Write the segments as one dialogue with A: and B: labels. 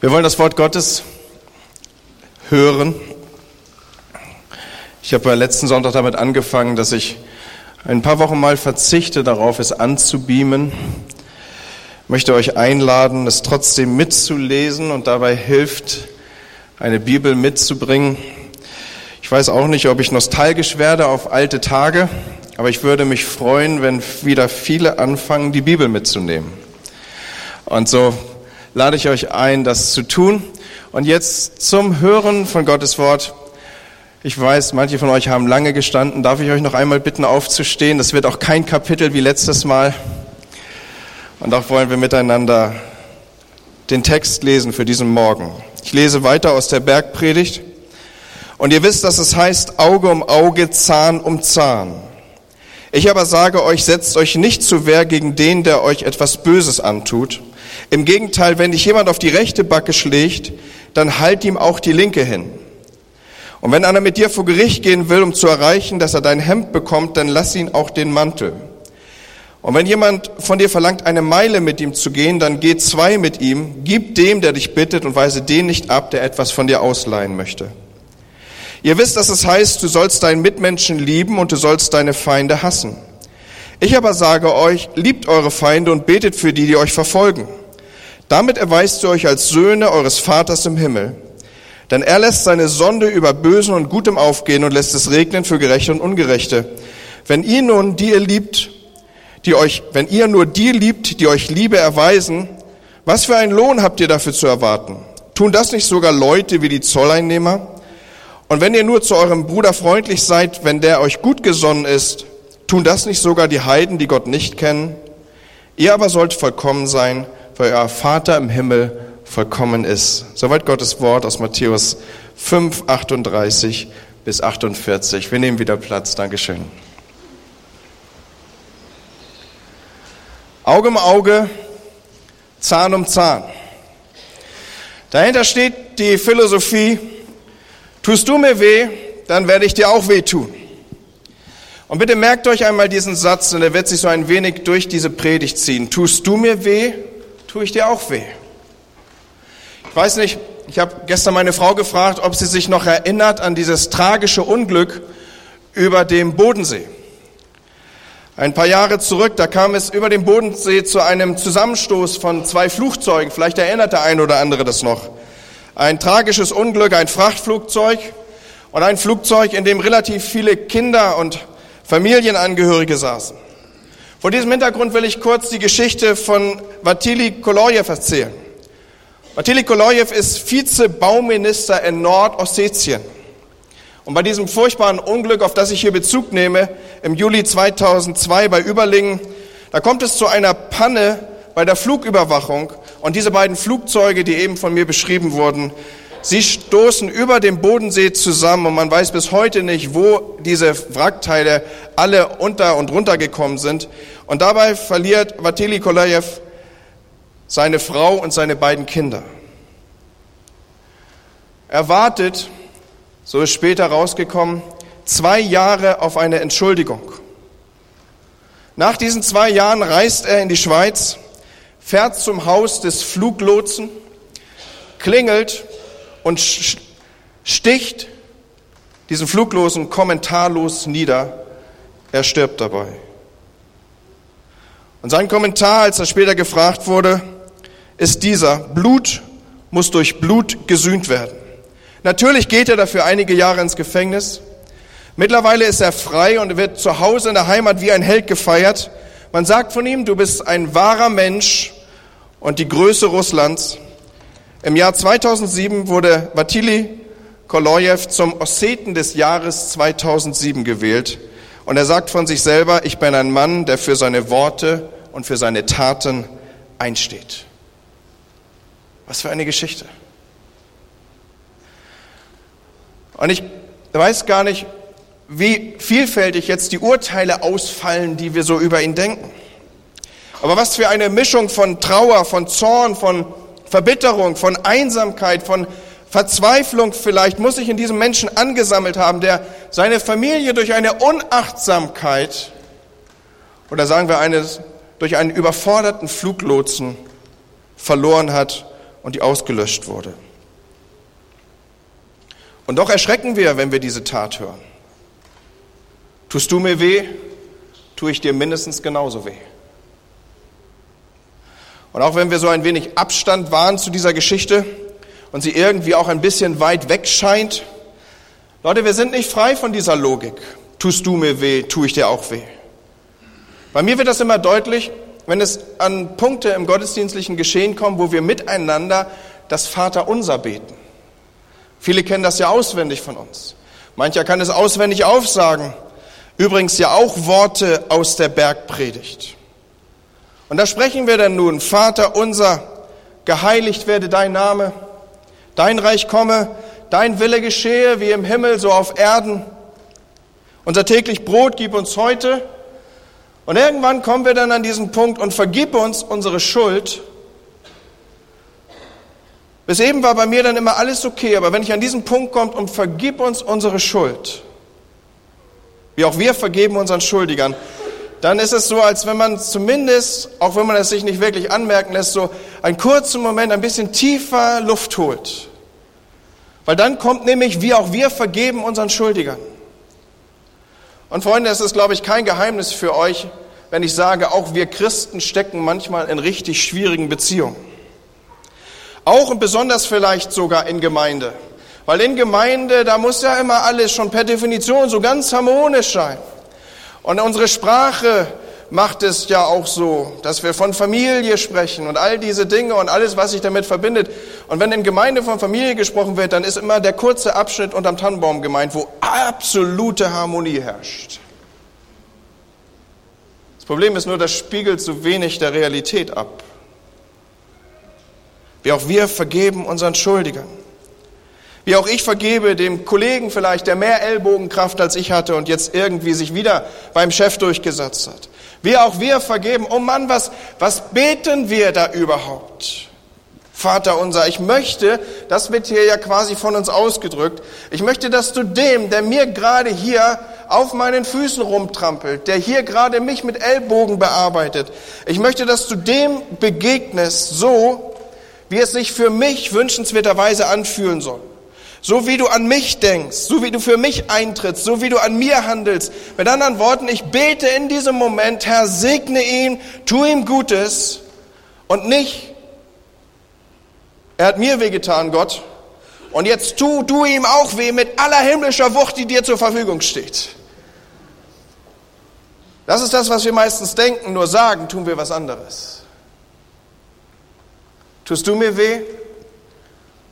A: Wir wollen das Wort Gottes hören. Ich habe letzten Sonntag damit angefangen, dass ich ein paar Wochen mal verzichte darauf, es anzubeamen. Ich möchte euch einladen, es trotzdem mitzulesen und dabei hilft, eine Bibel mitzubringen. Ich weiß auch nicht, ob ich nostalgisch werde auf alte Tage, aber ich würde mich freuen, wenn wieder viele anfangen, die Bibel mitzunehmen. Und so lade ich euch ein, das zu tun. Und jetzt zum Hören von Gottes Wort. Ich weiß, manche von euch haben lange gestanden. Darf ich euch noch einmal bitten, aufzustehen? Das wird auch kein Kapitel wie letztes Mal. Und auch wollen wir miteinander den Text lesen für diesen Morgen. Ich lese weiter aus der Bergpredigt. Und ihr wisst, dass es heißt Auge um Auge, Zahn um Zahn. Ich aber sage euch, setzt euch nicht zu Wehr gegen den, der euch etwas Böses antut. Im Gegenteil, wenn dich jemand auf die rechte Backe schlägt, dann halt ihm auch die linke hin. Und wenn einer mit dir vor Gericht gehen will, um zu erreichen, dass er dein Hemd bekommt, dann lass ihn auch den Mantel. Und wenn jemand von dir verlangt, eine Meile mit ihm zu gehen, dann geh zwei mit ihm, gib dem, der dich bittet, und weise den nicht ab, der etwas von dir ausleihen möchte. Ihr wisst, dass es heißt, du sollst deinen Mitmenschen lieben und du sollst deine Feinde hassen. Ich aber sage euch, liebt eure Feinde und betet für die, die euch verfolgen. Damit erweist ihr euch als Söhne eures Vaters im Himmel. Denn er lässt seine Sonde über Bösen und Gutem aufgehen und lässt es regnen für Gerechte und Ungerechte. Wenn ihr nun die ihr liebt, die euch, wenn ihr nur die liebt, die euch Liebe erweisen, was für einen Lohn habt ihr dafür zu erwarten? Tun das nicht sogar Leute wie die Zolleinnehmer? Und wenn ihr nur zu eurem Bruder freundlich seid, wenn der euch gut gesonnen ist, tun das nicht sogar die Heiden, die Gott nicht kennen? Ihr aber sollt vollkommen sein, weil euer Vater im Himmel vollkommen ist. Soweit Gottes Wort aus Matthäus 5, 38 bis 48. Wir nehmen wieder Platz. Dankeschön. Auge um Auge, Zahn um Zahn. Dahinter steht die Philosophie, tust du mir weh, dann werde ich dir auch weh tun. Und bitte merkt euch einmal diesen Satz, und er wird sich so ein wenig durch diese Predigt ziehen. Tust du mir weh, tue ich dir auch weh. Ich weiß nicht, ich habe gestern meine Frau gefragt, ob sie sich noch erinnert an dieses tragische Unglück über dem Bodensee. Ein paar Jahre zurück, da kam es über dem Bodensee zu einem Zusammenstoß von zwei Flugzeugen. Vielleicht erinnert der eine oder andere das noch. Ein tragisches Unglück, ein Frachtflugzeug und ein Flugzeug, in dem relativ viele Kinder und Familienangehörige saßen. Vor diesem Hintergrund will ich kurz die Geschichte von Vatili Kolojew erzählen. Vatili Kolojew ist Vize-Bauminister in Nordossetien. Und bei diesem furchtbaren Unglück, auf das ich hier Bezug nehme, im Juli 2002 bei Überlingen, da kommt es zu einer Panne bei der Flugüberwachung. Und diese beiden Flugzeuge, die eben von mir beschrieben wurden, Sie stoßen über dem Bodensee zusammen und man weiß bis heute nicht, wo diese Wrackteile alle unter und runter gekommen sind. Und dabei verliert Vatili Kolajew seine Frau und seine beiden Kinder. Er wartet, so ist später rausgekommen, zwei Jahre auf eine Entschuldigung. Nach diesen zwei Jahren reist er in die Schweiz, fährt zum Haus des Fluglotsen, klingelt und sticht diesen Fluglosen kommentarlos nieder. Er stirbt dabei. Und sein Kommentar, als er später gefragt wurde, ist dieser, Blut muss durch Blut gesühnt werden. Natürlich geht er dafür einige Jahre ins Gefängnis. Mittlerweile ist er frei und wird zu Hause in der Heimat wie ein Held gefeiert. Man sagt von ihm, du bist ein wahrer Mensch und die Größe Russlands. Im Jahr 2007 wurde Vatili Kolojew zum Osseten des Jahres 2007 gewählt. Und er sagt von sich selber, ich bin ein Mann, der für seine Worte und für seine Taten einsteht. Was für eine Geschichte. Und ich weiß gar nicht, wie vielfältig jetzt die Urteile ausfallen, die wir so über ihn denken. Aber was für eine Mischung von Trauer, von Zorn, von Verbitterung, von Einsamkeit, von Verzweiflung vielleicht muss sich in diesem Menschen angesammelt haben, der seine Familie durch eine Unachtsamkeit oder sagen wir eines, durch einen überforderten Fluglotsen verloren hat und die ausgelöscht wurde. Und doch erschrecken wir, wenn wir diese Tat hören. Tust du mir weh, tue ich dir mindestens genauso weh. Und auch wenn wir so ein wenig Abstand wahren zu dieser Geschichte und sie irgendwie auch ein bisschen weit weg scheint, Leute, wir sind nicht frei von dieser Logik. Tust du mir weh, tue ich dir auch weh. Bei mir wird das immer deutlich, wenn es an Punkte im gottesdienstlichen Geschehen kommt, wo wir miteinander das Vaterunser beten. Viele kennen das ja auswendig von uns. Mancher kann es auswendig aufsagen. Übrigens ja auch Worte aus der Bergpredigt. Und da sprechen wir dann nun, Vater unser, geheiligt werde dein Name, dein Reich komme, dein Wille geschehe wie im Himmel, so auf Erden. Unser täglich Brot gib uns heute. Und irgendwann kommen wir dann an diesen Punkt und vergib uns unsere Schuld. Bis eben war bei mir dann immer alles okay, aber wenn ich an diesen Punkt komme und vergib uns unsere Schuld, wie auch wir vergeben unseren Schuldigern, dann ist es so, als wenn man zumindest, auch wenn man es sich nicht wirklich anmerken lässt, so einen kurzen Moment ein bisschen tiefer Luft holt. Weil dann kommt nämlich, wie auch wir vergeben unseren Schuldigern. Und Freunde, es ist, glaube ich, kein Geheimnis für euch, wenn ich sage, auch wir Christen stecken manchmal in richtig schwierigen Beziehungen. Auch und besonders vielleicht sogar in Gemeinde. Weil in Gemeinde, da muss ja immer alles schon per Definition so ganz harmonisch sein. Und unsere Sprache macht es ja auch so, dass wir von Familie sprechen und all diese Dinge und alles, was sich damit verbindet. Und wenn in Gemeinde von Familie gesprochen wird, dann ist immer der kurze Abschnitt unterm Tannenbaum gemeint, wo absolute Harmonie herrscht. Das Problem ist nur, das spiegelt so wenig der Realität ab. Wie auch wir vergeben unseren Schuldigern. Wie auch ich vergebe dem Kollegen vielleicht, der mehr Ellbogenkraft als ich hatte und jetzt irgendwie sich wieder beim Chef durchgesetzt hat. Wie auch wir vergeben. Oh Mann, was, was beten wir da überhaupt? Vater unser, ich möchte, das wird hier ja quasi von uns ausgedrückt, ich möchte, dass du dem, der mir gerade hier auf meinen Füßen rumtrampelt, der hier gerade mich mit Ellbogen bearbeitet, ich möchte, dass du dem begegnest, so wie es sich für mich wünschenswerterweise anfühlen soll. So wie du an mich denkst, so wie du für mich eintrittst, so wie du an mir handelst. Mit anderen Worten, ich bete in diesem Moment, Herr, segne ihn, tu ihm Gutes und nicht, er hat mir wehgetan, Gott, und jetzt tu du ihm auch weh mit aller himmlischer Wucht, die dir zur Verfügung steht. Das ist das, was wir meistens denken, nur sagen, tun wir was anderes. Tust du mir weh?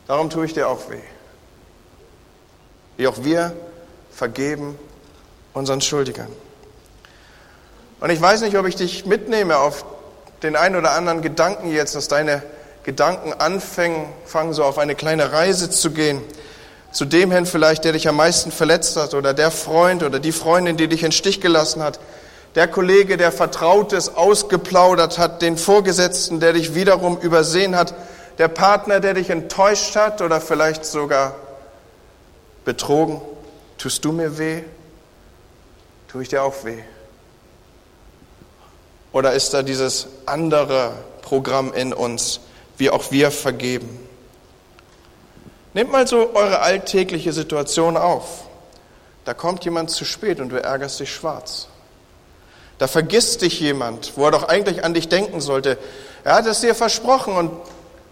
A: Darum tue ich dir auch weh wie auch wir vergeben unseren Schuldigern. Und ich weiß nicht, ob ich dich mitnehme auf den einen oder anderen Gedanken jetzt, dass deine Gedanken anfangen, fangen so auf eine kleine Reise zu gehen. Zu dem hin vielleicht, der dich am meisten verletzt hat oder der Freund oder die Freundin, die dich in Stich gelassen hat. Der Kollege, der Vertrautes ausgeplaudert hat, den Vorgesetzten, der dich wiederum übersehen hat, der Partner, der dich enttäuscht hat oder vielleicht sogar betrogen? Tust du mir weh? Tue ich dir auch weh? Oder ist da dieses andere Programm in uns, wie auch wir vergeben? Nehmt mal so eure alltägliche Situation auf. Da kommt jemand zu spät und du ärgerst dich schwarz. Da vergisst dich jemand, wo er doch eigentlich an dich denken sollte. Er hat es dir versprochen und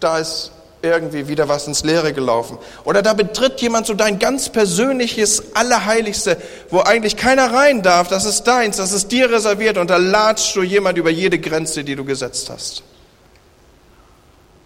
A: da ist irgendwie wieder was ins Leere gelaufen. Oder da betritt jemand so dein ganz persönliches Allerheiligste, wo eigentlich keiner rein darf. Das ist deins, das ist dir reserviert und da latscht du jemand über jede Grenze, die du gesetzt hast.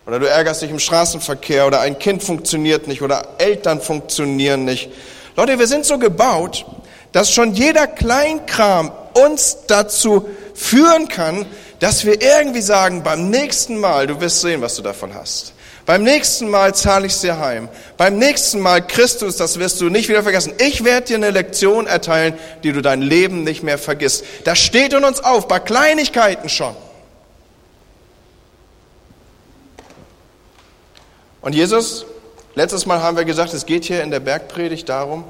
A: Oder du ärgerst dich im Straßenverkehr oder ein Kind funktioniert nicht oder Eltern funktionieren nicht. Leute, wir sind so gebaut, dass schon jeder Kleinkram uns dazu führen kann, dass wir irgendwie sagen, beim nächsten Mal, du wirst sehen, was du davon hast. Beim nächsten Mal zahle ich es dir heim. Beim nächsten Mal, Christus, das wirst du nicht wieder vergessen. Ich werde dir eine Lektion erteilen, die du dein Leben nicht mehr vergisst. Das steht in uns auf, bei Kleinigkeiten schon. Und Jesus, letztes Mal haben wir gesagt, es geht hier in der Bergpredigt darum,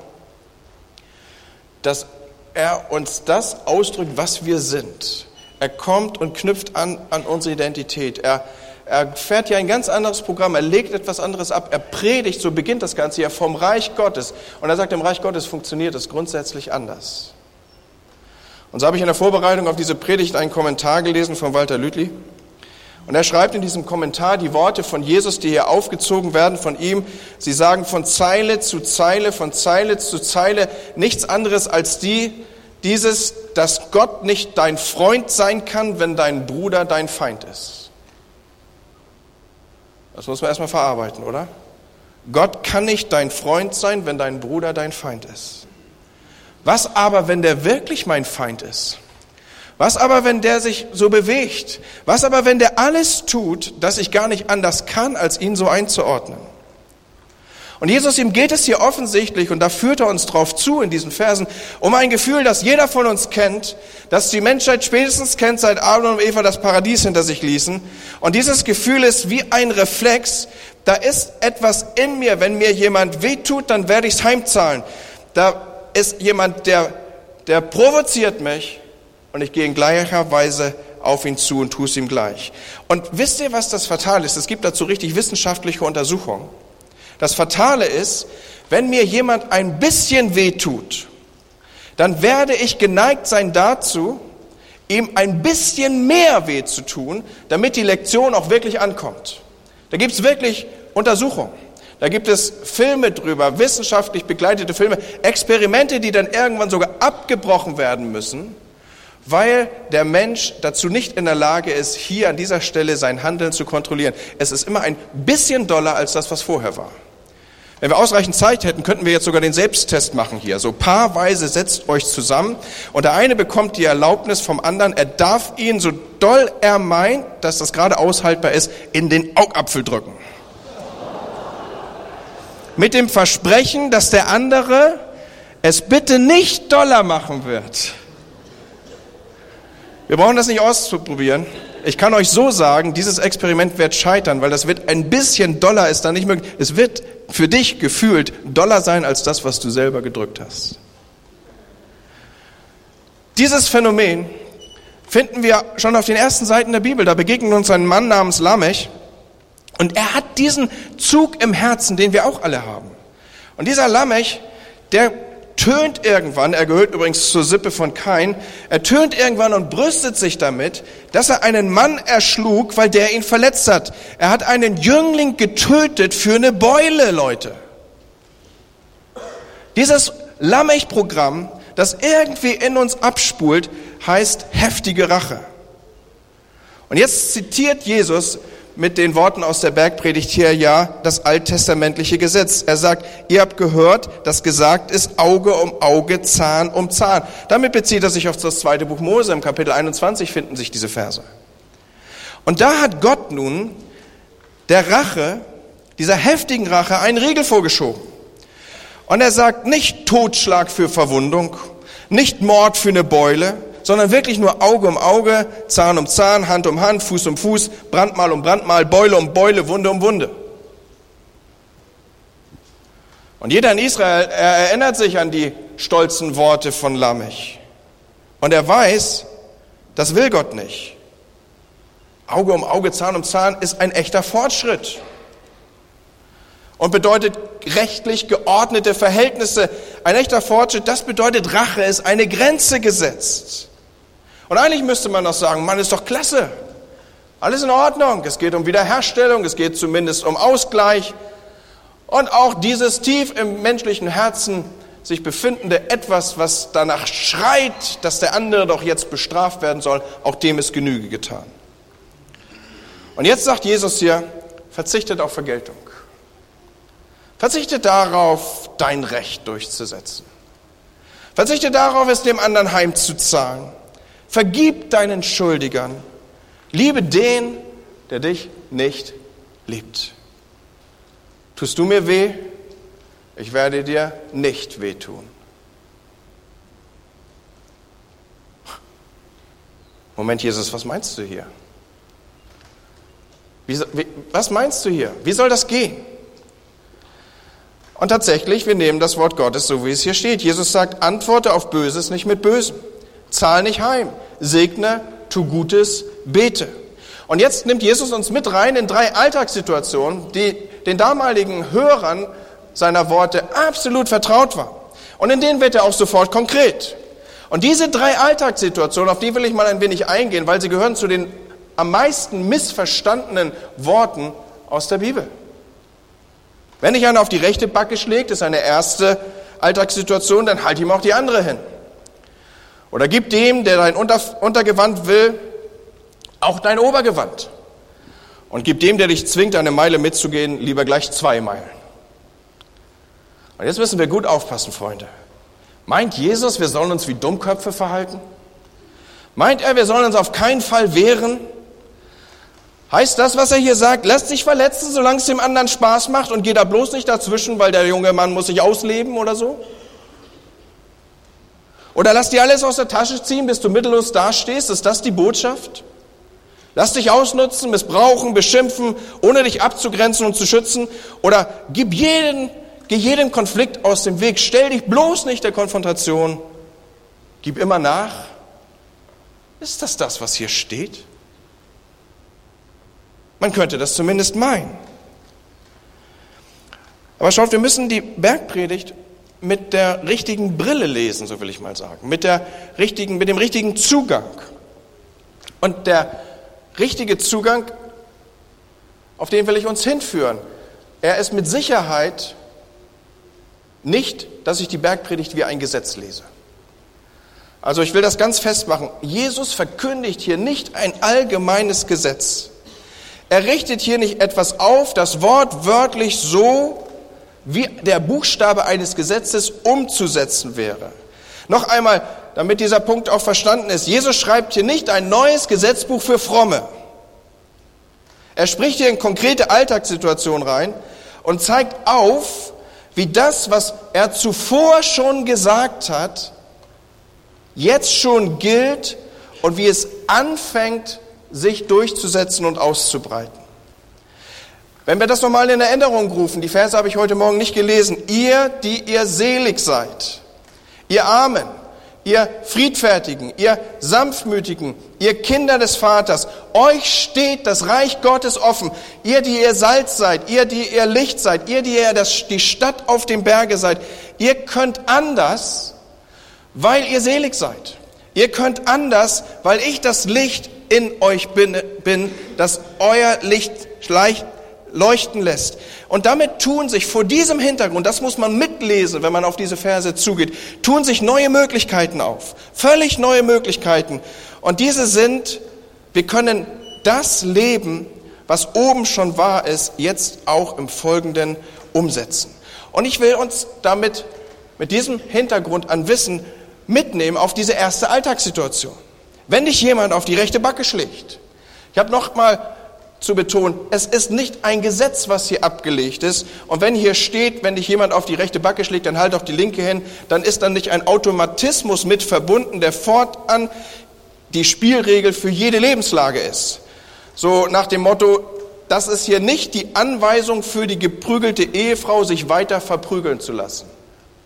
A: dass er uns das ausdrückt, was wir sind. Er kommt und knüpft an an unsere Identität. Er Er fährt hier ein ganz anderes Programm, er legt etwas anderes ab, er predigt, so beginnt das Ganze ja vom Reich Gottes. Und er sagt, im Reich Gottes funktioniert es grundsätzlich anders. Und so habe ich in der Vorbereitung auf diese Predigt einen Kommentar gelesen von Walter Lütli. Und er schreibt in diesem Kommentar die Worte von Jesus, die hier aufgezogen werden von ihm. Sie sagen von Zeile zu Zeile, von Zeile zu Zeile nichts anderes als die, dieses, dass Gott nicht dein Freund sein kann, wenn dein Bruder dein Feind ist. Das muss man erstmal verarbeiten, oder? Gott kann nicht dein Freund sein, wenn dein Bruder dein Feind ist. Was aber, wenn der wirklich mein Feind ist? Was aber, wenn der sich so bewegt? Was aber, wenn der alles tut, dass ich gar nicht anders kann, als ihn so einzuordnen? Und Jesus, ihm geht es hier offensichtlich, und da führt er uns drauf zu in diesen Versen, um ein Gefühl, das jeder von uns kennt, das die Menschheit spätestens kennt, seit Adam und Eva das Paradies hinter sich ließen. Und dieses Gefühl ist wie ein Reflex. Da ist etwas in mir. Wenn mir jemand wehtut, dann werde ich es heimzahlen. Da ist jemand, der, der provoziert mich und ich gehe in gleicher Weise auf ihn zu und tue es ihm gleich. Und wisst ihr, was das Fatale ist? Es gibt dazu richtig wissenschaftliche Untersuchungen. Das Fatale ist, wenn mir jemand ein bisschen weh tut, dann werde ich geneigt sein dazu, ihm ein bisschen mehr weh zu tun, damit die Lektion auch wirklich ankommt. Da gibt es wirklich Untersuchungen. Da gibt es Filme drüber, wissenschaftlich begleitete Filme, Experimente, die dann irgendwann sogar abgebrochen werden müssen, weil der Mensch dazu nicht in der Lage ist, hier an dieser Stelle sein Handeln zu kontrollieren. Es ist immer ein bisschen doller als das, was vorher war. Wenn wir ausreichend Zeit hätten, könnten wir jetzt sogar den Selbsttest machen hier. So paarweise setzt euch zusammen und der eine bekommt die Erlaubnis vom anderen, er darf ihn, so doll er meint, dass das gerade aushaltbar ist, in den Augapfel drücken mit dem Versprechen, dass der andere es bitte nicht doller machen wird. Wir brauchen das nicht auszuprobieren. Ich kann euch so sagen, dieses Experiment wird scheitern, weil das wird ein bisschen doller ist da nicht möglich. Es wird für dich gefühlt doller sein als das, was du selber gedrückt hast. Dieses Phänomen finden wir schon auf den ersten Seiten der Bibel. Da begegnet uns ein Mann namens Lamech, und er hat diesen Zug im Herzen, den wir auch alle haben. Und dieser Lamech, der tönt irgendwann, er gehört übrigens zur Sippe von Kain, er tönt irgendwann und brüstet sich damit, dass er einen Mann erschlug, weil der ihn verletzt hat. Er hat einen Jüngling getötet für eine Beule, Leute. Dieses Lamech-Programm, das irgendwie in uns abspult, heißt heftige Rache. Und jetzt zitiert Jesus mit den Worten aus der Bergpredigt hier ja das alttestamentliche Gesetz. Er sagt, ihr habt gehört, dass gesagt ist, Auge um Auge, Zahn um Zahn. Damit bezieht er sich auf das zweite Buch Mose. Im Kapitel 21 finden sich diese Verse. Und da hat Gott nun der Rache, dieser heftigen Rache, einen Riegel vorgeschoben. Und er sagt nicht Totschlag für Verwundung, nicht Mord für eine Beule, sondern wirklich nur Auge um Auge, Zahn um Zahn, Hand um Hand, Fuß um Fuß, Brandmal um Brandmal, Beule um Beule, Wunde um Wunde. Und jeder in Israel er erinnert sich an die stolzen Worte von Lamech. Und er weiß, das will Gott nicht. Auge um Auge, Zahn um Zahn ist ein echter Fortschritt und bedeutet rechtlich geordnete Verhältnisse. Ein echter Fortschritt, das bedeutet Rache, ist eine Grenze gesetzt. Und eigentlich müsste man doch sagen, Mann, ist doch klasse. Alles in Ordnung. Es geht um Wiederherstellung, es geht zumindest um Ausgleich. Und auch dieses tief im menschlichen Herzen sich befindende etwas, was danach schreit, dass der andere doch jetzt bestraft werden soll, auch dem ist Genüge getan. Und jetzt sagt Jesus hier, verzichtet auf Vergeltung. Verzichtet darauf, dein Recht durchzusetzen. Verzichte darauf, es dem anderen heimzuzahlen. Vergib deinen Schuldigern. Liebe den, der dich nicht liebt. Tust du mir weh? Ich werde dir nicht wehtun. Moment, Jesus, was meinst du hier? Wie, was meinst du hier? Wie soll das gehen? Und tatsächlich, wir nehmen das Wort Gottes so, wie es hier steht. Jesus sagt, antworte auf Böses nicht mit Bösem. Zahl nicht heim. Segne, tu Gutes, bete. Und jetzt nimmt Jesus uns mit rein in drei Alltagssituationen, die den damaligen Hörern seiner Worte absolut vertraut waren. Und in denen wird er auch sofort konkret. Und diese drei Alltagssituationen, auf die will ich mal ein wenig eingehen, weil sie gehören zu den am meisten missverstandenen Worten aus der Bibel. Wenn dich einer auf die rechte Backe schlägt, ist eine erste Alltagssituation, dann halt ihm auch die andere hin. Oder gib dem, der dein Untergewand will, auch dein Obergewand. Und gib dem, der dich zwingt, eine Meile mitzugehen, lieber gleich zwei Meilen. Und jetzt müssen wir gut aufpassen, Freunde. Meint Jesus, wir sollen uns wie Dummköpfe verhalten? Meint er, wir sollen uns auf keinen Fall wehren? Heißt das, was er hier sagt, lässt sich verletzen, solange es dem anderen Spaß macht und geht da bloß nicht dazwischen, weil der junge Mann muss sich ausleben oder so? Oder lass dir alles aus der Tasche ziehen, bis du mittellos dastehst? Ist das die Botschaft? Lass dich ausnutzen, missbrauchen, beschimpfen, ohne dich abzugrenzen und zu schützen. Oder gib jeden, geh jeden Konflikt aus dem Weg. Stell dich bloß nicht der Konfrontation. Gib immer nach. Ist das das, was hier steht? Man könnte das zumindest meinen. Aber schaut, wir müssen die Bergpredigt mit der richtigen Brille lesen, so will ich mal sagen, mit, der richtigen, mit dem richtigen Zugang. Und der richtige Zugang, auf den will ich uns hinführen. Er ist mit Sicherheit nicht, dass ich die Bergpredigt wie ein Gesetz lese. Also ich will das ganz festmachen. Jesus verkündigt hier nicht ein allgemeines Gesetz. Er richtet hier nicht etwas auf, das wortwörtlich so wie der Buchstabe eines Gesetzes umzusetzen wäre. Noch einmal, damit dieser Punkt auch verstanden ist. Jesus schreibt hier nicht ein neues Gesetzbuch für Fromme. Er spricht hier in konkrete Alltagssituationen rein und zeigt auf, wie das, was er zuvor schon gesagt hat, jetzt schon gilt und wie es anfängt, sich durchzusetzen und auszubreiten. Wenn wir das nochmal in Erinnerung rufen, die Verse habe ich heute Morgen nicht gelesen, ihr, die ihr selig seid, ihr Armen, ihr Friedfertigen, ihr Sanftmütigen, ihr Kinder des Vaters, euch steht das Reich Gottes offen. Ihr, die ihr Salz seid, ihr, die ihr Licht seid, ihr, die ihr das, die Stadt auf dem Berge seid, ihr könnt anders, weil ihr selig seid. Ihr könnt anders, weil ich das Licht in euch bin, bin das euer Licht leuchten lässt. Und damit tun sich vor diesem Hintergrund, das muss man mitlesen, wenn man auf diese Verse zugeht, tun sich neue Möglichkeiten auf. Völlig neue Möglichkeiten. Und diese sind, wir können das Leben, was oben schon wahr ist, jetzt auch im Folgenden umsetzen. Und ich will uns damit, mit diesem Hintergrund an Wissen mitnehmen auf diese erste Alltagssituation. Wenn dich jemand auf die rechte Backe schlägt, ich habe noch mal zu betonen, es ist nicht ein Gesetz, was hier abgelegt ist. Und wenn hier steht, wenn dich jemand auf die rechte Backe schlägt, dann halt auf die linke hin, dann ist dann nicht ein Automatismus mit verbunden, der fortan die Spielregel für jede Lebenslage ist. So nach dem Motto, das ist hier nicht die Anweisung für die geprügelte Ehefrau, sich weiter verprügeln zu lassen.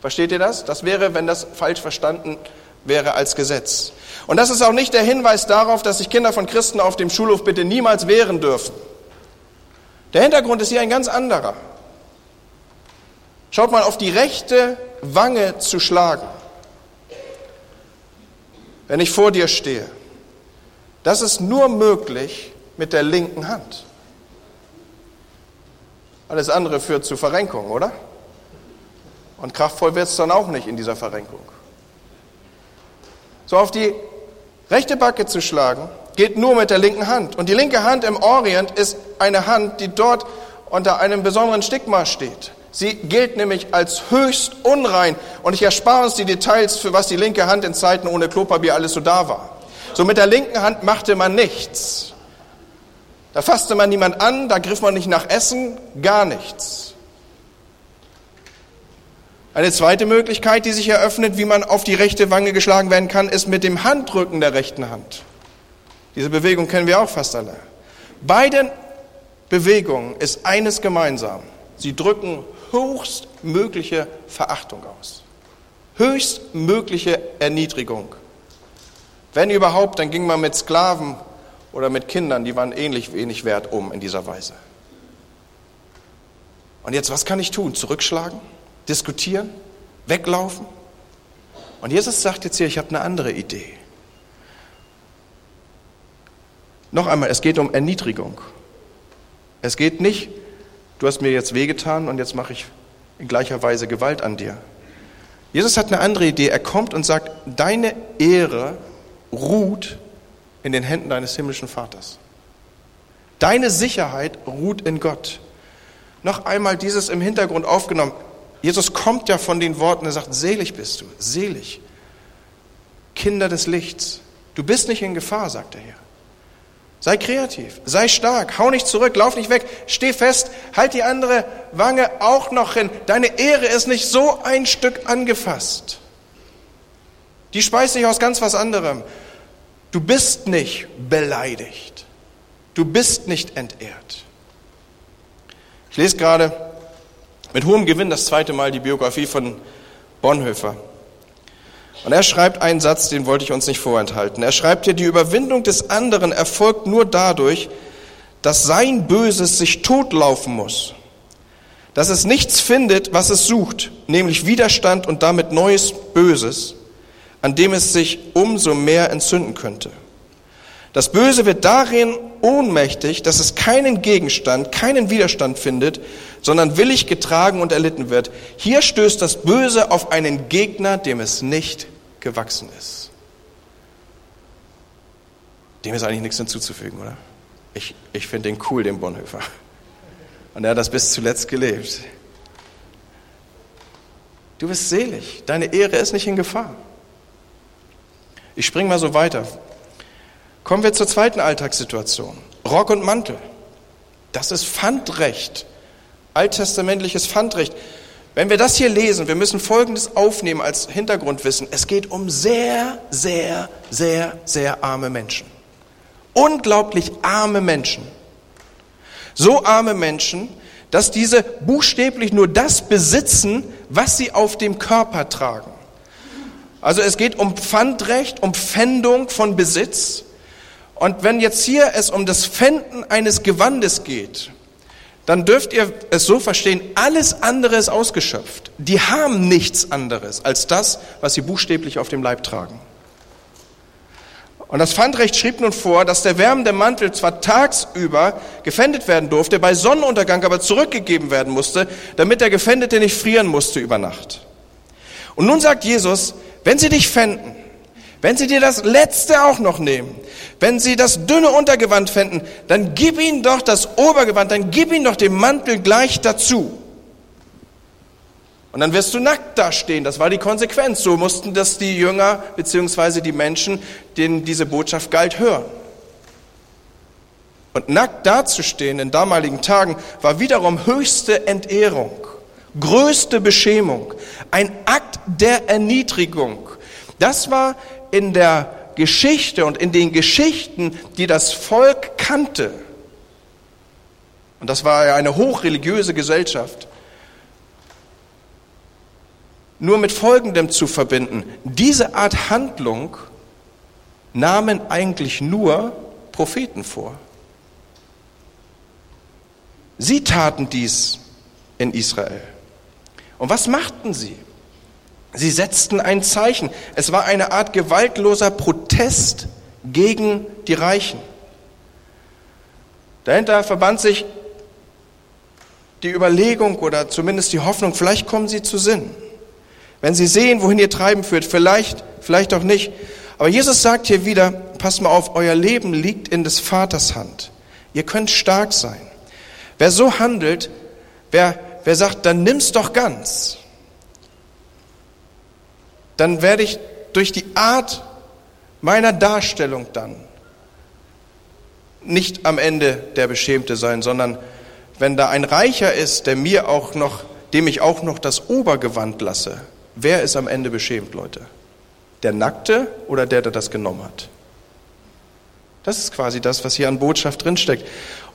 A: Versteht ihr das? Das wäre, wenn das falsch verstanden wäre als Gesetz. Und das ist auch nicht der Hinweis darauf, dass sich Kinder von Christen auf dem Schulhof bitte niemals wehren dürfen. Der Hintergrund ist hier ein ganz anderer. Schaut mal, auf die rechte Wange zu schlagen, wenn ich vor dir stehe, das ist nur möglich mit der linken Hand. Alles andere führt zu Verrenkung, oder? Und kraftvoll wird es dann auch nicht in dieser Verrenkung. So auf die rechte Backe zu schlagen, geht nur mit der linken Hand. Und die linke Hand im Orient ist eine Hand, die dort unter einem besonderen Stigma steht. Sie gilt nämlich als höchst unrein. Und ich erspare uns die Details, für was die linke Hand in Zeiten ohne Klopapier alles so da war. So mit der linken Hand machte man nichts. Da fasste man niemand an, da griff man nicht nach Essen, gar nichts. Eine zweite Möglichkeit, die sich eröffnet, wie man auf die rechte Wange geschlagen werden kann, ist mit dem Handrücken der rechten Hand. Diese Bewegung kennen wir auch fast alle. Beiden Bewegungen ist eines gemeinsam. Sie drücken höchstmögliche Verachtung aus. Höchstmögliche Erniedrigung. Wenn überhaupt, dann ging man mit Sklaven oder mit Kindern, die waren ähnlich wenig wert um in dieser Weise. Und jetzt, was kann ich tun? Zurückschlagen? Diskutieren? Weglaufen? Und Jesus sagt jetzt hier, ich habe eine andere Idee. Noch einmal, es geht um Erniedrigung. Es geht nicht, du hast mir jetzt wehgetan und jetzt mache ich in gleicher Weise Gewalt an dir. Jesus hat eine andere Idee. Er kommt und sagt, deine Ehre ruht in den Händen deines himmlischen Vaters. Deine Sicherheit ruht in Gott. Noch einmal dieses im Hintergrund aufgenommen. Jesus kommt ja von den Worten, er sagt, selig bist du, selig. Kinder des Lichts. Du bist nicht in Gefahr, sagt er hier. Sei kreativ, sei stark, hau nicht zurück, lauf nicht weg, steh fest, halt die andere Wange auch noch hin. Deine Ehre ist nicht so ein Stück angefasst. Die speist sich aus ganz was anderem. Du bist nicht beleidigt. Du bist nicht entehrt. Ich lese gerade mit hohem Gewinn das zweite Mal die Biografie von Bonhoeffer. Und er schreibt einen Satz, den wollte ich uns nicht vorenthalten. Er schreibt hier, die Überwindung des anderen erfolgt nur dadurch, dass sein Böses sich totlaufen muss. Dass es nichts findet, was es sucht, nämlich Widerstand und damit neues Böses, an dem es sich umso mehr entzünden könnte. Das Böse wird darin ohnmächtig, dass es keinen Gegenstand, keinen Widerstand findet, sondern willig getragen und erlitten wird. Hier stößt das Böse auf einen Gegner, dem es nicht gewachsen ist. Dem ist eigentlich nichts hinzuzufügen, oder? Ich, ich finde den cool, den Bonhoeffer. Und er hat das bis zuletzt gelebt. Du bist selig, deine Ehre ist nicht in Gefahr. Ich springe mal so weiter. Kommen wir zur zweiten Alltagssituation. Rock und Mantel. Das ist Pfandrecht. Alttestamentliches Pfandrecht. Wenn wir das hier lesen, wir müssen Folgendes aufnehmen als Hintergrundwissen. Es geht um sehr, sehr, sehr, sehr arme Menschen. Unglaublich arme Menschen. So arme Menschen, dass diese buchstäblich nur das besitzen, was sie auf dem Körper tragen. Also es geht um Pfandrecht, um Pfändung von Besitz. Und wenn jetzt hier es um das Pfänden eines Gewandes geht, dann dürft ihr es so verstehen, alles andere ist ausgeschöpft. Die haben nichts anderes als das, was sie buchstäblich auf dem Leib tragen. Und das Pfandrecht schrieb nun vor, dass der wärmende Mantel zwar tagsüber gefändet werden durfte, bei Sonnenuntergang aber zurückgegeben werden musste, damit der Gefändete nicht frieren musste über Nacht. Und nun sagt Jesus, wenn sie dich fänden, wenn sie dir das Letzte auch noch nehmen, wenn sie das dünne Untergewand fänden, dann gib ihnen doch das Obergewand, dann gib ihnen doch den Mantel gleich dazu. Und dann wirst du nackt dastehen. Das war die Konsequenz. So mussten das die Jünger beziehungsweise die Menschen, denen diese Botschaft galt, hören. Und nackt dazustehen in damaligen Tagen war wiederum höchste Entehrung, größte Beschämung, ein Akt der Erniedrigung. Das war in der Geschichte und in den Geschichten, die das Volk kannte, und das war ja eine hochreligiöse Gesellschaft, nur mit Folgendem zu verbinden. Diese Art Handlung nahmen eigentlich nur Propheten vor. Sie taten dies in Israel. Und was machten sie? Sie setzten ein Zeichen. Es war eine Art gewaltloser Protest gegen die Reichen. Dahinter verband sich die Überlegung oder zumindest die Hoffnung, vielleicht kommen sie zu Sinn. Wenn sie sehen, wohin ihr Treiben führt, vielleicht, vielleicht auch nicht. Aber Jesus sagt hier wieder, passt mal auf, euer Leben liegt in des Vaters Hand. Ihr könnt stark sein. Wer so handelt, wer, wer sagt, dann nimm's doch ganz, dann werde ich durch die Art meiner Darstellung dann nicht am Ende der Beschämte sein, sondern wenn da ein Reicher ist, der mir auch noch, dem ich auch noch das Obergewand lasse, wer ist am Ende beschämt, Leute? Der Nackte oder der, der das genommen hat? Das ist quasi das, was hier an Botschaft drinsteckt.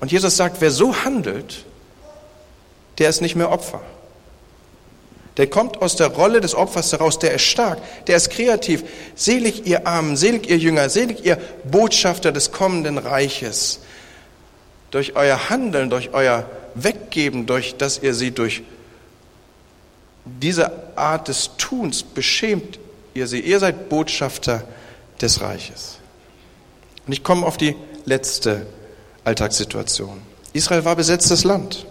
A: Und Jesus sagt, wer so handelt, der ist nicht mehr Opfer. Der kommt aus der Rolle des Opfers heraus, der ist stark, der ist kreativ. Selig ihr Armen, selig ihr Jünger, selig ihr Botschafter des kommenden Reiches. Durch euer Handeln, durch euer Weggeben, durch dass ihr sie durch diese Art des Tuns beschämt ihr sie. Ihr seid Botschafter des Reiches. Und ich komme auf die letzte Alltagssituation. Israel war besetztes Land.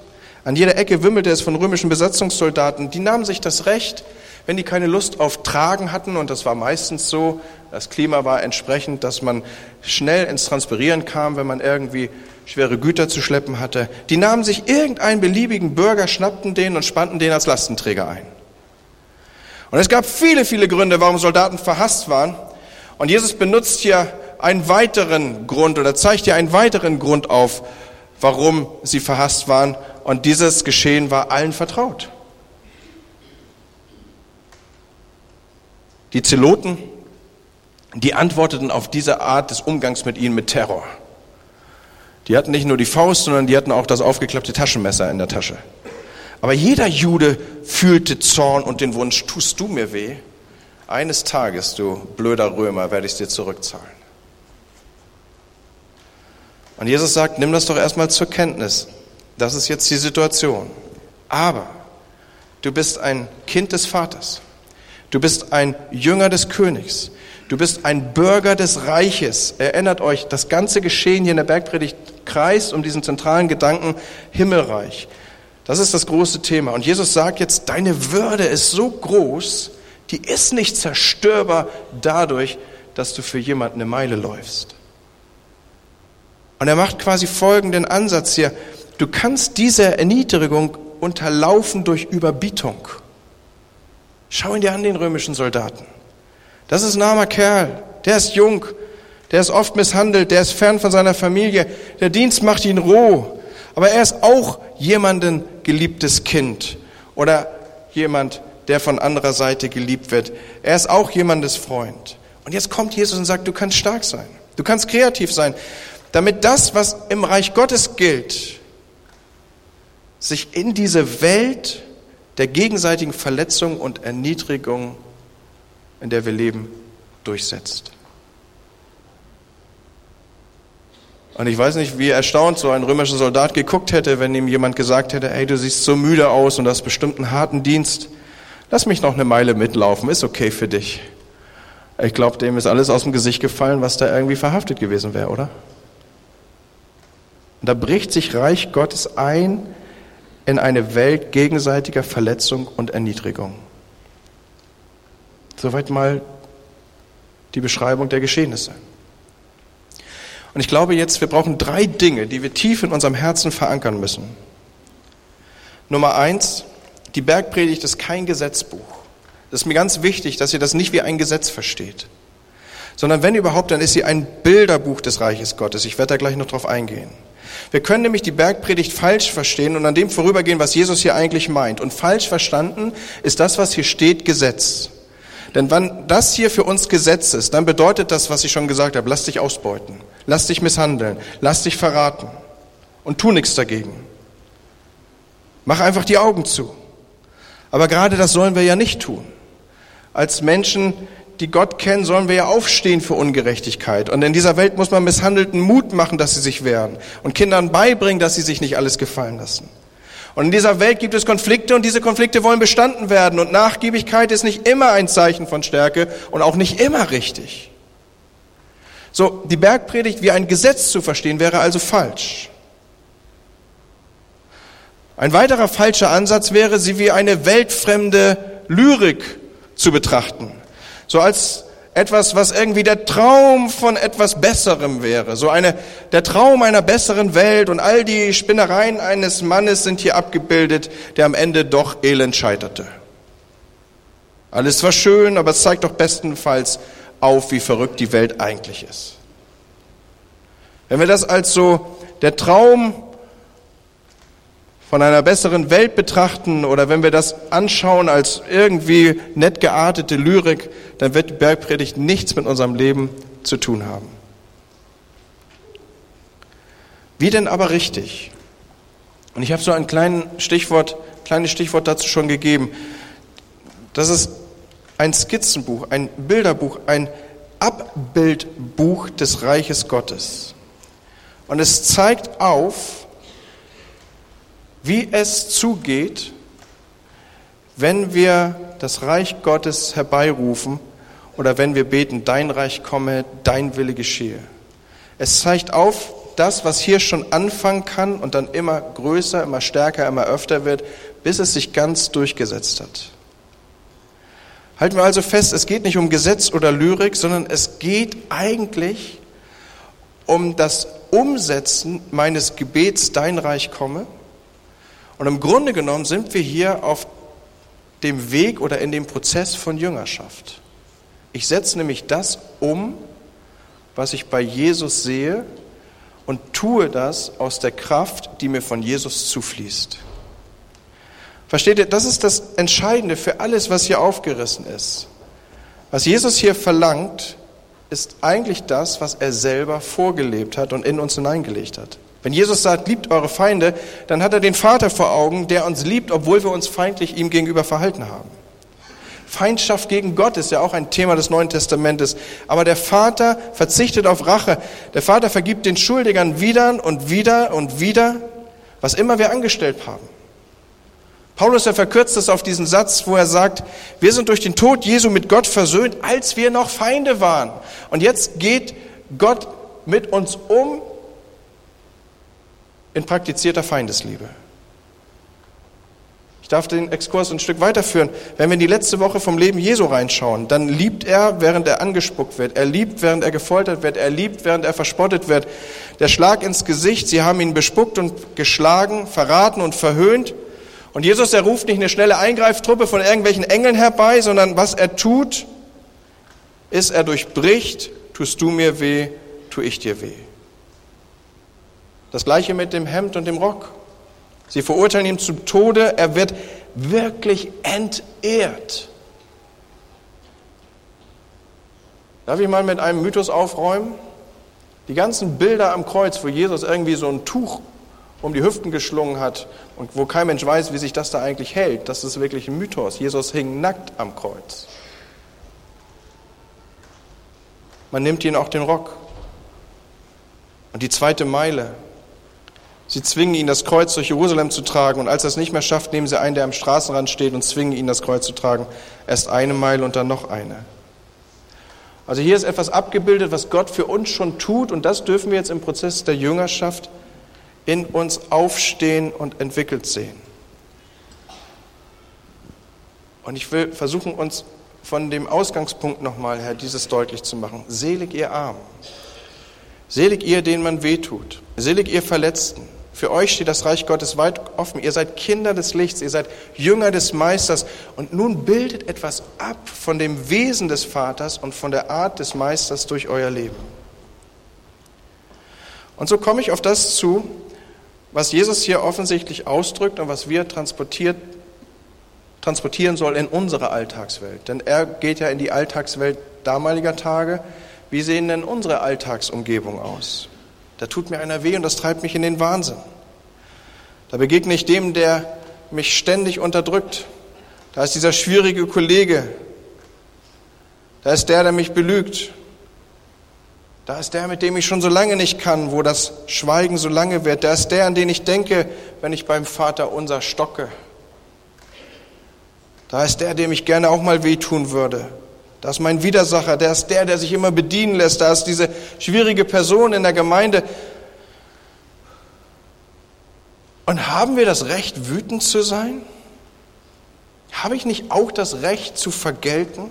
A: An jeder Ecke wimmelte es von römischen Besatzungssoldaten. Die nahmen sich das Recht, wenn die keine Lust auf Tragen hatten, und das war meistens so, das Klima war entsprechend, dass man schnell ins Transpirieren kam, wenn man irgendwie schwere Güter zu schleppen hatte. Die nahmen sich irgendeinen beliebigen Bürger, schnappten den und spannten den als Lastenträger ein. Und es gab viele, viele Gründe, warum Soldaten verhasst waren. Und Jesus benutzt hier einen weiteren Grund oder zeigt hier einen weiteren Grund auf, warum sie verhasst waren. Und dieses Geschehen war allen vertraut. Die Zeloten, die antworteten auf diese Art des Umgangs mit ihnen mit Terror. Die hatten nicht nur die Faust, sondern die hatten auch das aufgeklappte Taschenmesser in der Tasche. Aber jeder Jude fühlte Zorn und den Wunsch, tust du mir weh? Eines Tages, du blöder Römer, werde ich es dir zurückzahlen. Und Jesus sagt, nimm das doch erstmal zur Kenntnis. Das ist jetzt die Situation. Aber du bist ein Kind des Vaters. Du bist ein Jünger des Königs. Du bist ein Bürger des Reiches. Erinnert euch, das ganze Geschehen hier in der Bergpredigt kreist um diesen zentralen Gedanken Himmelreich. Das ist das große Thema. Und Jesus sagt jetzt, deine Würde ist so groß, die ist nicht zerstörbar dadurch, dass du für jemanden eine Meile läufst. Und er macht quasi folgenden Ansatz hier. Du kannst diese Erniedrigung unterlaufen durch Überbietung. Schau ihn dir an, den römischen Soldaten. Das ist ein armer Kerl. Der ist jung. Der ist oft misshandelt. Der ist fern von seiner Familie. Der Dienst macht ihn roh. Aber er ist auch jemanden geliebtes Kind. Oder jemand, der von anderer Seite geliebt wird. Er ist auch jemandes Freund. Und jetzt kommt Jesus und sagt, du kannst stark sein. Du kannst kreativ sein damit das, was im Reich Gottes gilt, sich in diese Welt der gegenseitigen Verletzung und Erniedrigung, in der wir leben, durchsetzt. Und ich weiß nicht, wie erstaunt so ein römischer Soldat geguckt hätte, wenn ihm jemand gesagt hätte, hey, du siehst so müde aus und hast bestimmt einen harten Dienst. Lass mich noch eine Meile mitlaufen, ist okay für dich. Ich glaube, dem ist alles aus dem Gesicht gefallen, was da irgendwie verhaftet gewesen wäre, oder? Und da bricht sich Reich Gottes ein in eine Welt gegenseitiger Verletzung und Erniedrigung. Soweit mal die Beschreibung der Geschehnisse. Und ich glaube jetzt, wir brauchen drei Dinge, die wir tief in unserem Herzen verankern müssen. Nummer eins, die Bergpredigt ist kein Gesetzbuch. Das ist mir ganz wichtig, dass ihr das nicht wie ein Gesetz versteht, sondern wenn überhaupt, dann ist sie ein Bilderbuch des Reiches Gottes. Ich werde da gleich noch drauf eingehen. Wir können nämlich die Bergpredigt falsch verstehen und an dem vorübergehen, was Jesus hier eigentlich meint. Und falsch verstanden ist das, was hier steht, Gesetz. Denn wenn das hier für uns Gesetz ist, dann bedeutet das, was ich schon gesagt habe, lass dich ausbeuten, lass dich misshandeln, lass dich verraten und tu nichts dagegen. Mach einfach die Augen zu. Aber gerade das sollen wir ja nicht tun. Als Menschen, die Gott kennen, sollen wir ja aufstehen für Ungerechtigkeit. Und in dieser Welt muss man Misshandelten Mut machen, dass sie sich wehren. Und Kindern beibringen, dass sie sich nicht alles gefallen lassen. Und in dieser Welt gibt es Konflikte und diese Konflikte wollen bestanden werden. Und Nachgiebigkeit ist nicht immer ein Zeichen von Stärke und auch nicht immer richtig. So, die Bergpredigt wie ein Gesetz zu verstehen wäre also falsch. Ein weiterer falscher Ansatz wäre, sie wie eine weltfremde Lyrik zu betrachten. So als etwas, was irgendwie der Traum von etwas Besserem wäre. So eine, der Traum einer besseren Welt und all die Spinnereien eines Mannes sind hier abgebildet, der am Ende doch elend scheiterte. Alles war schön, aber es zeigt doch bestenfalls auf, wie verrückt die Welt eigentlich ist. Wenn wir das als so der Traum von einer besseren Welt betrachten oder wenn wir das anschauen als irgendwie nett geartete Lyrik, dann wird die Bergpredigt nichts mit unserem Leben zu tun haben. Wie denn aber richtig? Und ich habe so ein kleines Stichwort, kleines Stichwort dazu schon gegeben. Das ist ein Skizzenbuch, ein Bilderbuch, ein Abbildbuch des Reiches Gottes. Und es zeigt auf, wie es zugeht, wenn wir das Reich Gottes herbeirufen oder wenn wir beten, dein Reich komme, dein Wille geschehe. Es zeigt auf, das, was hier schon anfangen kann und dann immer größer, immer stärker, immer öfter wird, bis es sich ganz durchgesetzt hat. Halten wir also fest, es geht nicht um Gesetz oder Lyrik, sondern es geht eigentlich um das Umsetzen meines Gebets, dein Reich komme. Und im Grunde genommen sind wir hier auf dem Weg oder in dem Prozess von Jüngerschaft. Ich setze nämlich das um, was ich bei Jesus sehe und tue das aus der Kraft, die mir von Jesus zufließt. Versteht ihr, das ist das Entscheidende für alles, was hier aufgerissen ist. Was Jesus hier verlangt, ist eigentlich das, was er selber vorgelebt hat und in uns hineingelegt hat. Wenn Jesus sagt, liebt eure Feinde, dann hat er den Vater vor Augen, der uns liebt, obwohl wir uns feindlich ihm gegenüber verhalten haben. Feindschaft gegen Gott ist ja auch ein Thema des Neuen Testamentes. Aber der Vater verzichtet auf Rache. Der Vater vergibt den Schuldigern wieder und wieder und wieder, was immer wir angestellt haben. Paulus, er verkürzt es auf diesen Satz, wo er sagt, wir sind durch den Tod Jesu mit Gott versöhnt, als wir noch Feinde waren. Und jetzt geht Gott mit uns um in praktizierter Feindesliebe. Ich darf den Exkurs ein Stück weiterführen. Wenn wir in die letzte Woche vom Leben Jesu reinschauen, dann liebt er, während er angespuckt wird. Er liebt, während er gefoltert wird. Er liebt, während er verspottet wird. Der Schlag ins Gesicht, sie haben ihn bespuckt und geschlagen, verraten und verhöhnt. Und Jesus, er ruft nicht eine schnelle Eingreiftruppe von irgendwelchen Engeln herbei, sondern was er tut, ist, er durchbricht, tust du mir weh, tu ich dir weh. Das gleiche mit dem Hemd und dem Rock. Sie verurteilen ihn zum Tode, er wird wirklich entehrt. Darf ich mal mit einem Mythos aufräumen? Die ganzen Bilder am Kreuz, wo Jesus irgendwie so ein Tuch um die Hüften geschlungen hat und wo kein Mensch weiß, wie sich das da eigentlich hält, das ist wirklich ein Mythos. Jesus hing nackt am Kreuz. Man nimmt ihn auch den Rock. Und die zweite Meile, Sie zwingen ihn, das Kreuz durch Jerusalem zu tragen. Und als er es nicht mehr schafft, nehmen sie einen, der am Straßenrand steht, und zwingen ihn, das Kreuz zu tragen. Erst eine Meile und dann noch eine. Also hier ist etwas abgebildet, was Gott für uns schon tut. Und das dürfen wir jetzt im Prozess der Jüngerschaft in uns aufstehen und entwickelt sehen. Und ich will versuchen, uns von dem Ausgangspunkt nochmal her dieses deutlich zu machen. Selig ihr Armen. Selig ihr, denen man wehtut. Selig ihr Verletzten. Für euch steht das Reich Gottes weit offen. Ihr seid Kinder des Lichts, ihr seid Jünger des Meisters. Und nun bildet etwas ab von dem Wesen des Vaters und von der Art des Meisters durch euer Leben. Und so komme ich auf das zu, was Jesus hier offensichtlich ausdrückt und was wir transportiert, transportieren soll in unsere Alltagswelt. Denn er geht ja in die Alltagswelt damaliger Tage. Wie sehen denn unsere Alltagsumgebung aus? Da tut mir einer weh und das treibt mich in den Wahnsinn. Da begegne ich dem, der mich ständig unterdrückt. Da ist dieser schwierige Kollege. Da ist der, der mich belügt. Da ist der, mit dem ich schon so lange nicht kann, wo das Schweigen so lange wird. Da ist der, an den ich denke, wenn ich beim Vater unser stocke. Da ist der, dem ich gerne auch mal wehtun würde. Da ist mein Widersacher, der ist der, der sich immer bedienen lässt. Da ist diese schwierige Person in der Gemeinde. Und haben wir das Recht, wütend zu sein? Habe ich nicht auch das Recht zu vergelten?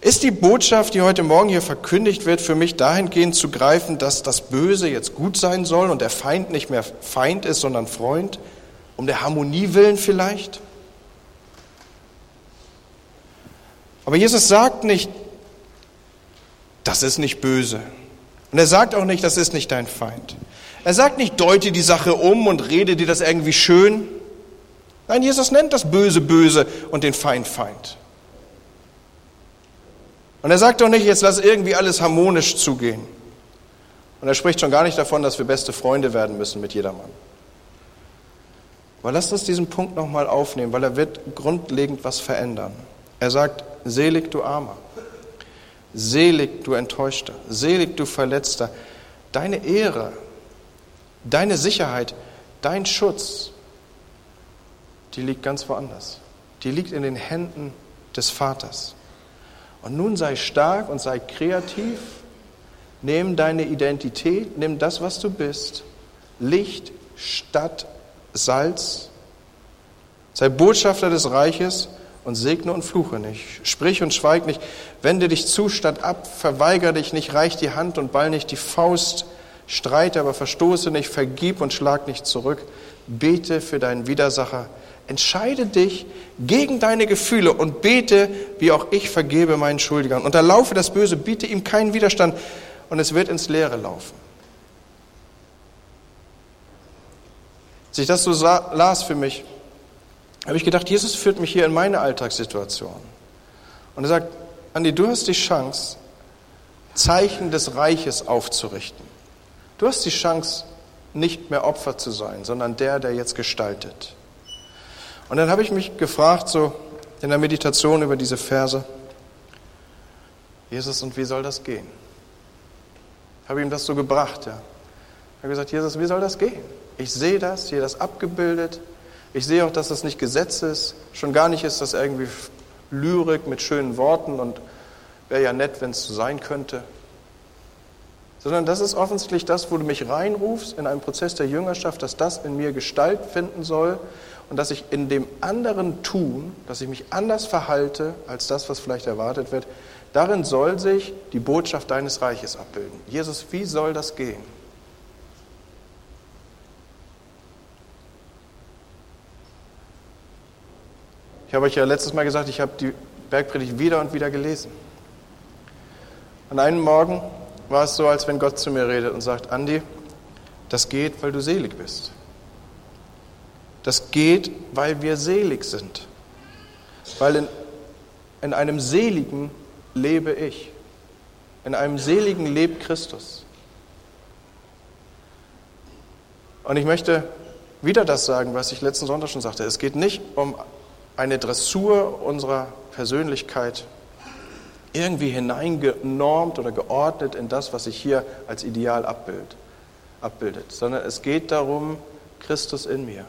A: Ist die Botschaft, die heute Morgen hier verkündigt wird, für mich dahingehend zu greifen, dass das Böse jetzt gut sein soll und der Feind nicht mehr Feind ist, sondern Freund? Um der Harmonie willen vielleicht? Aber Jesus sagt nicht, das ist nicht böse. Und er sagt auch nicht, das ist nicht dein Feind. Er sagt nicht, deute die Sache um und rede dir das irgendwie schön. Nein, Jesus nennt das Böse böse und den Feind Feind. Und er sagt auch nicht, jetzt lass irgendwie alles harmonisch zugehen. Und er spricht schon gar nicht davon, dass wir beste Freunde werden müssen mit jedermann. Aber lasst uns diesen Punkt nochmal aufnehmen, weil er wird grundlegend was verändern. Er sagt, selig du Armer, selig du Enttäuschter, selig du Verletzter. Deine Ehre, deine Sicherheit, dein Schutz, die liegt ganz woanders. Die liegt in den Händen des Vaters. Und nun sei stark und sei kreativ. Nimm deine Identität, nimm das, was du bist. Licht statt Salz. Sei Botschafter des Reiches und segne und fluche nicht. Sprich und schweig nicht. Wende dich zu statt ab. Verweigere dich nicht. Reich die Hand und ball nicht die Faust. Streite, aber verstoße nicht. Vergib und schlag nicht zurück. Bete für deinen Widersacher. Entscheide dich gegen deine Gefühle und bete, wie auch ich vergebe meinen Schuldigern. Unterlaufe das Böse, biete ihm keinen Widerstand und es wird ins Leere laufen. Als ich das so las für mich, habe ich gedacht, Jesus führt mich hier in meine Alltagssituation. Und er sagt, Andi, du hast die Chance, Zeichen des Reiches aufzurichten. Du hast die Chance, nicht mehr Opfer zu sein, sondern der, der jetzt gestaltet. Und dann habe ich mich gefragt, so in der Meditation über diese Verse, Jesus, und wie soll das gehen? Ich habe ihm das so gebracht, ja. Ich habe gesagt, Jesus, wie soll das gehen? Ich sehe das, sehe das abgebildet. Ich sehe auch, dass das nicht Gesetz ist. Schon gar nicht ist das irgendwie Lyrik mit schönen Worten und wäre ja nett, wenn es so sein könnte. Sondern das ist offensichtlich das, wo du mich reinrufst in einen Prozess der Jüngerschaft, dass das in mir Gestalt finden soll und dass ich in dem anderen Tun, dass ich mich anders verhalte als das, was vielleicht erwartet wird, darin soll sich die Botschaft deines Reiches abbilden. Jesus, wie soll das gehen? Ich habe euch ja letztes Mal gesagt, ich habe die Bergpredigt wieder und wieder gelesen. An einem Morgen war es so, als wenn Gott zu mir redet und sagt, Andi, das geht, weil du selig bist. Das geht, weil wir selig sind. Weil in, in einem Seligen lebe ich. In einem Seligen lebt Christus. Und ich möchte wieder das sagen, was ich letzten Sonntag schon sagte. Es geht nicht um eine Dressur unserer Persönlichkeit, irgendwie hineingenormt oder geordnet in das, was sich hier als Ideal abbildet, sondern es geht darum, Christus in mir.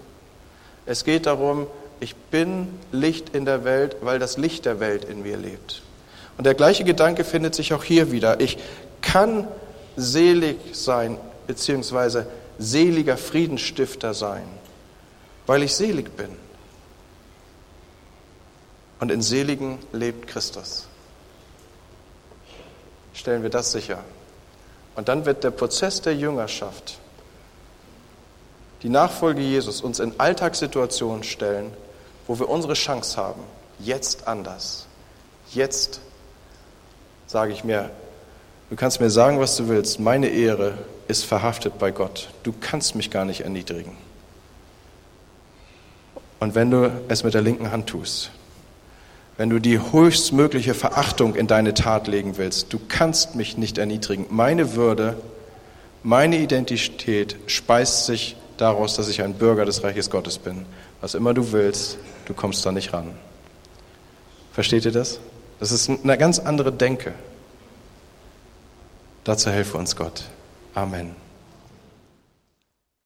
A: Es geht darum, ich bin Licht in der Welt, weil das Licht der Welt in mir lebt. Und der gleiche Gedanke findet sich auch hier wieder. Ich kann selig sein, beziehungsweise seliger Friedensstifter sein, weil ich selig bin. Und in Seligen lebt Christus. Stellen wir das sicher. Und dann wird der Prozess der Jüngerschaft die Nachfolge Jesus uns in Alltagssituationen stellen, wo wir unsere Chance haben, jetzt anders. Jetzt sage ich mir, du kannst mir sagen, was du willst, meine Ehre ist verhaftet bei Gott. Du kannst mich gar nicht erniedrigen. Und wenn du es mit der linken Hand tust, wenn du die höchstmögliche Verachtung in deine Tat legen willst, du kannst mich nicht erniedrigen. Meine Würde, meine Identität speist sich daraus, dass ich ein Bürger des Reiches Gottes bin. Was immer du willst, du kommst da nicht ran. Versteht ihr das? Das ist eine ganz andere Denke. Dazu helfe uns Gott. Amen.